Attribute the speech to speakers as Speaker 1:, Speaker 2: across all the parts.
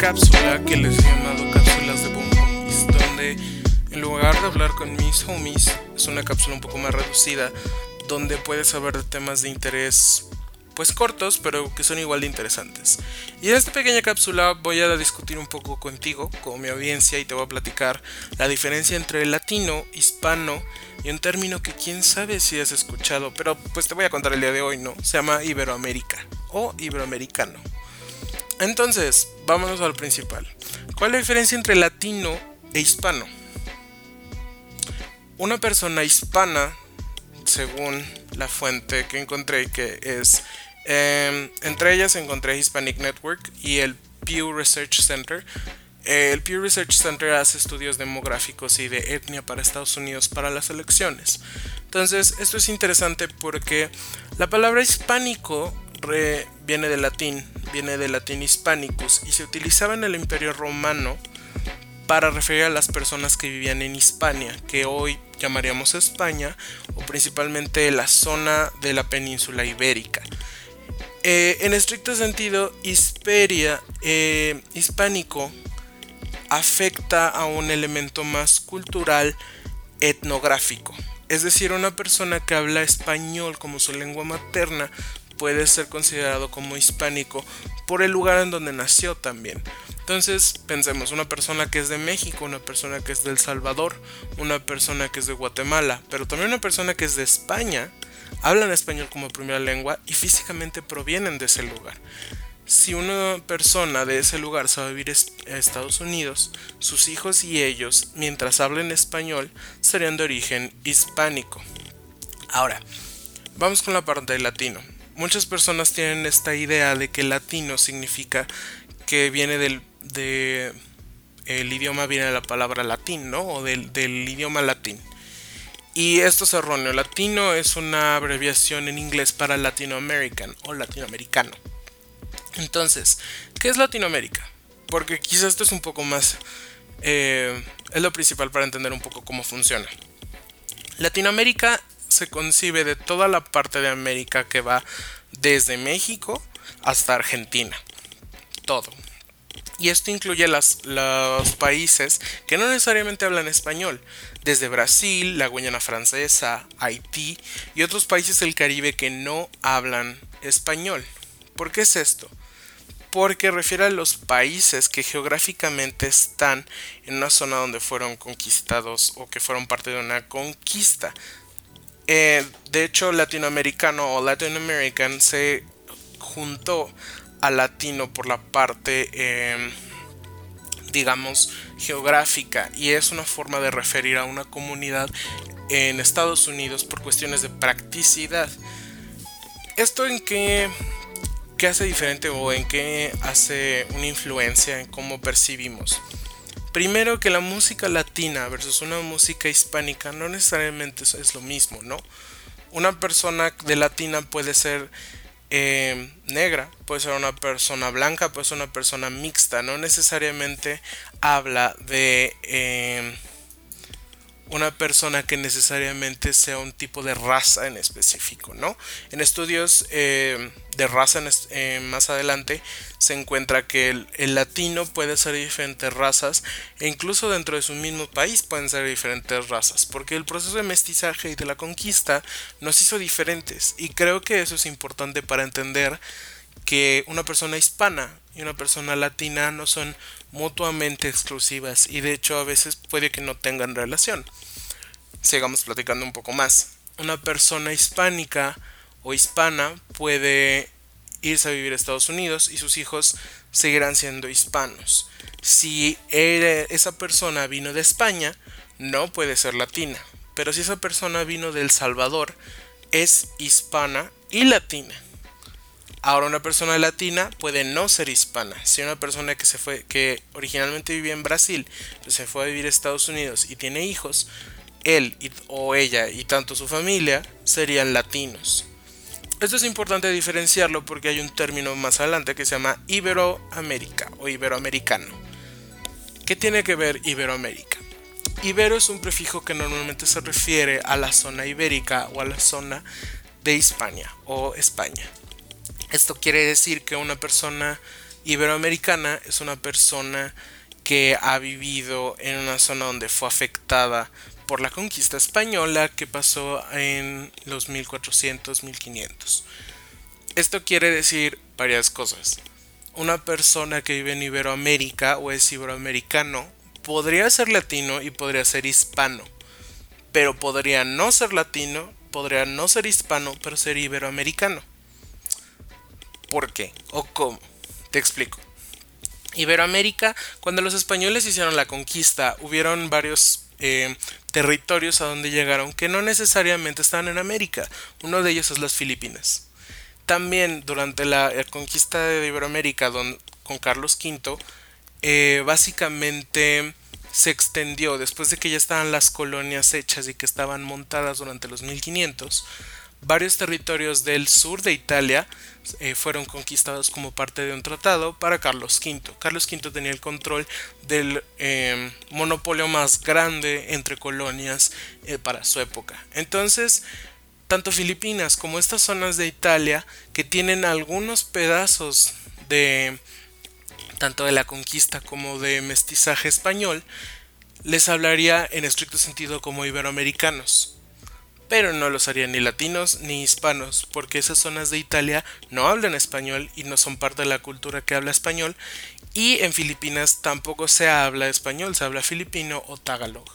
Speaker 1: cápsula que les he llamado cápsulas de Boom Homies, donde en lugar de hablar con mis homies, es una cápsula un poco más reducida, donde puedes saber de temas de interés pues cortos, pero que son igual de interesantes. Y en esta pequeña cápsula voy a discutir un poco contigo, con mi audiencia, y te voy a platicar la diferencia entre latino, hispano y un término que quién sabe si has escuchado, pero pues te voy a contar el día de hoy, ¿no? Se llama Iberoamérica o Iberoamericano. Entonces, vámonos al principal. ¿Cuál es la diferencia entre latino e hispano? Una persona hispana, según la fuente que encontré, que es em, entre ellas encontré Hispanic Network y el Pew Research Center. El Pew Research Center hace estudios demográficos y de etnia para Estados Unidos para las elecciones. Entonces, esto es interesante porque la palabra hispánico viene del latín, viene del latín hispanicus y se utilizaba en el Imperio Romano para referir a las personas que vivían en Hispania, que hoy llamaríamos España, o principalmente la zona de la península ibérica. Eh, en estricto sentido, Hisperia, eh, hispánico, afecta a un elemento más cultural etnográfico. Es decir, una persona que habla español como su lengua materna puede ser considerado como hispánico por el lugar en donde nació también. Entonces, pensemos, una persona que es de México, una persona que es de El Salvador, una persona que es de Guatemala, pero también una persona que es de España, hablan español como primera lengua y físicamente provienen de ese lugar. Si una persona de ese lugar se a vivir a Estados Unidos, sus hijos y ellos, mientras hablen español, serían de origen hispánico. Ahora, vamos con la parte de latino. Muchas personas tienen esta idea de que latino significa que viene del el idioma viene de la palabra latín, ¿no? O del, idioma latín. Y esto es erróneo. Latino es una abreviación en inglés para Latino American o latinoamericano. Entonces, ¿qué es Latinoamérica? Porque quizás esto es un poco más... Eh, es lo principal para entender un poco cómo funciona. Latinoamérica se concibe de toda la parte de América que va desde México hasta Argentina. Todo. Y esto incluye los países que no necesariamente hablan español, desde Brasil, la Guayana Francesa, Haití y otros países del Caribe que no hablan español. ¿Por qué es esto? Porque refiere a los países que geográficamente están en una zona donde fueron conquistados o que fueron parte de una conquista. Eh, de hecho, latinoamericano o Latin American se juntó a latino por la parte, em, digamos, geográfica y es una forma de referir a una comunidad en Estados Unidos por cuestiones de practicidad. ¿Esto en qué, qué hace diferente o en qué hace una influencia en cómo percibimos? Primero que la música latina versus una música hispánica no necesariamente es lo mismo, ¿no? Una persona de latina puede ser eh, negra, puede ser una persona blanca, puede ser una persona mixta, no necesariamente habla de eh, una persona que necesariamente sea un tipo de raza en específico, ¿no? En estudios eh, de raza eh, más adelante se encuentra que el, latino puede ser de diferentes razas e incluso dentro de su mismo país pueden ser diferentes razas, porque el proceso de mestizaje y de la conquista nos hizo diferentes y creo que eso es importante para entender que una persona hispana y una persona latina no son mutuamente exclusivas y de hecho a veces puede que no tengan relación. Sigamos platicando un poco más. Una persona hispánica o hispana puede irse a vivir a Estados Unidos y sus hijos seguirán siendo hispanos. Si esa persona vino de España, no puede ser latina. Pero si esa persona vino de El Salvador, es hispana y latina. Ahora una persona latina puede no ser hispana. Si una persona que se fue, que originalmente vivía en Brasil, se fue a vivir a Estados Unidos y tiene hijos, él o ella y tanto su familia serían latinos. Esto es importante diferenciarlo porque hay un término más adelante que se llama Iberoamérica o Iberoamericano. ¿Qué tiene que ver Iberoamérica? Ibero es un prefijo que normalmente se refiere a la zona ibérica o a la zona de Hispania o España. Esto quiere decir que una persona Iberoamericana es una persona que ha vivido en una zona donde fue afectada por la conquista española que pasó en los 1400, 1500. Esto quiere decir varias cosas. Una persona que vive en Iberoamérica o es iberoamericano podría ser latino y podría ser hispano, pero podría no ser latino, podría no ser hispano, pero ser iberoamericano. ¿Por qué? ¿O cómo? Te explico. Iberoamérica, cuando los españoles hicieron la conquista, hubieron varios eh, territorios a donde llegaron que no necesariamente estaban en América. Uno de ellos es las Filipinas. También durante la conquista de Iberoamérica con Carlos V, eh, básicamente se extendió después de que ya estaban las colonias hechas y que estaban montadas durante los 1500 Varios territorios del sur de Italia eh, fueron conquistados como parte de un tratado para Carlos V. Carlos V tenía el control del eh, monopolio más grande entre colonias eh, para su época. Entonces, tanto Filipinas como estas zonas de Italia que tienen algunos pedazos de tanto de la conquista como de mestizaje español, les hablaría en estricto sentido como iberoamericanos pero no los harían ni latinos ni hispanos, porque esas zonas de Italia no hablan español y no son parte de la cultura que habla español, y en Filipinas tampoco se habla español, se habla filipino o tagalog.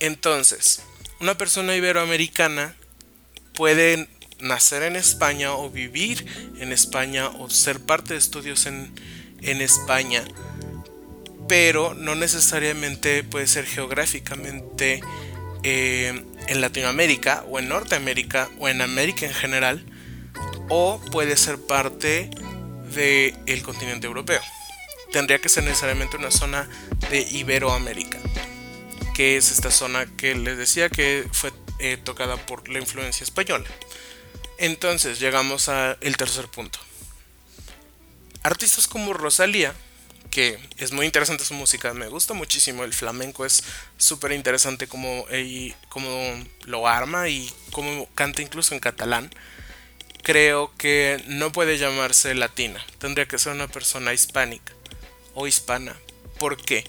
Speaker 1: Entonces, una persona iberoamericana puede nacer en España o vivir en España o ser parte de estudios en, en España, pero no necesariamente puede ser geográficamente eh, en Latinoamérica o en Norteamérica o en América en general o puede ser parte del continente europeo. Tendría que ser necesariamente una zona de Iberoamérica, que es esta zona que les decía que fue eh, tocada por la influencia española. Entonces llegamos al tercer punto. Artistas como Rosalía que es muy interesante su música, me gusta muchísimo, el flamenco es súper interesante como, como lo arma y como canta incluso en catalán. Creo que no puede llamarse latina, tendría que ser una persona hispánica o hispana. ¿Por qué?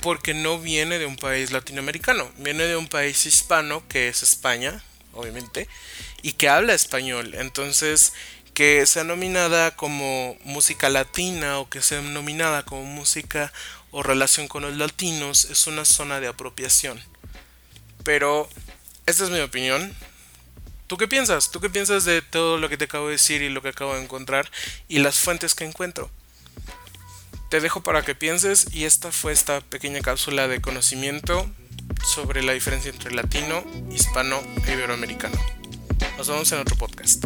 Speaker 1: Porque no viene de un país latinoamericano, viene de un país hispano que es España, obviamente, y que habla español. Entonces, que sea nominada como música latina o que sea nominada como música o relación con los latinos es una zona de apropiación. Pero esta es mi opinión. ¿Tú qué piensas? ¿Tú qué piensas de todo lo que te acabo de decir y lo que acabo de encontrar y las fuentes que encuentro? Te dejo para que pienses y esta fue esta pequeña cápsula de conocimiento sobre la diferencia entre latino, hispano e iberoamericano. Nos vemos en otro podcast.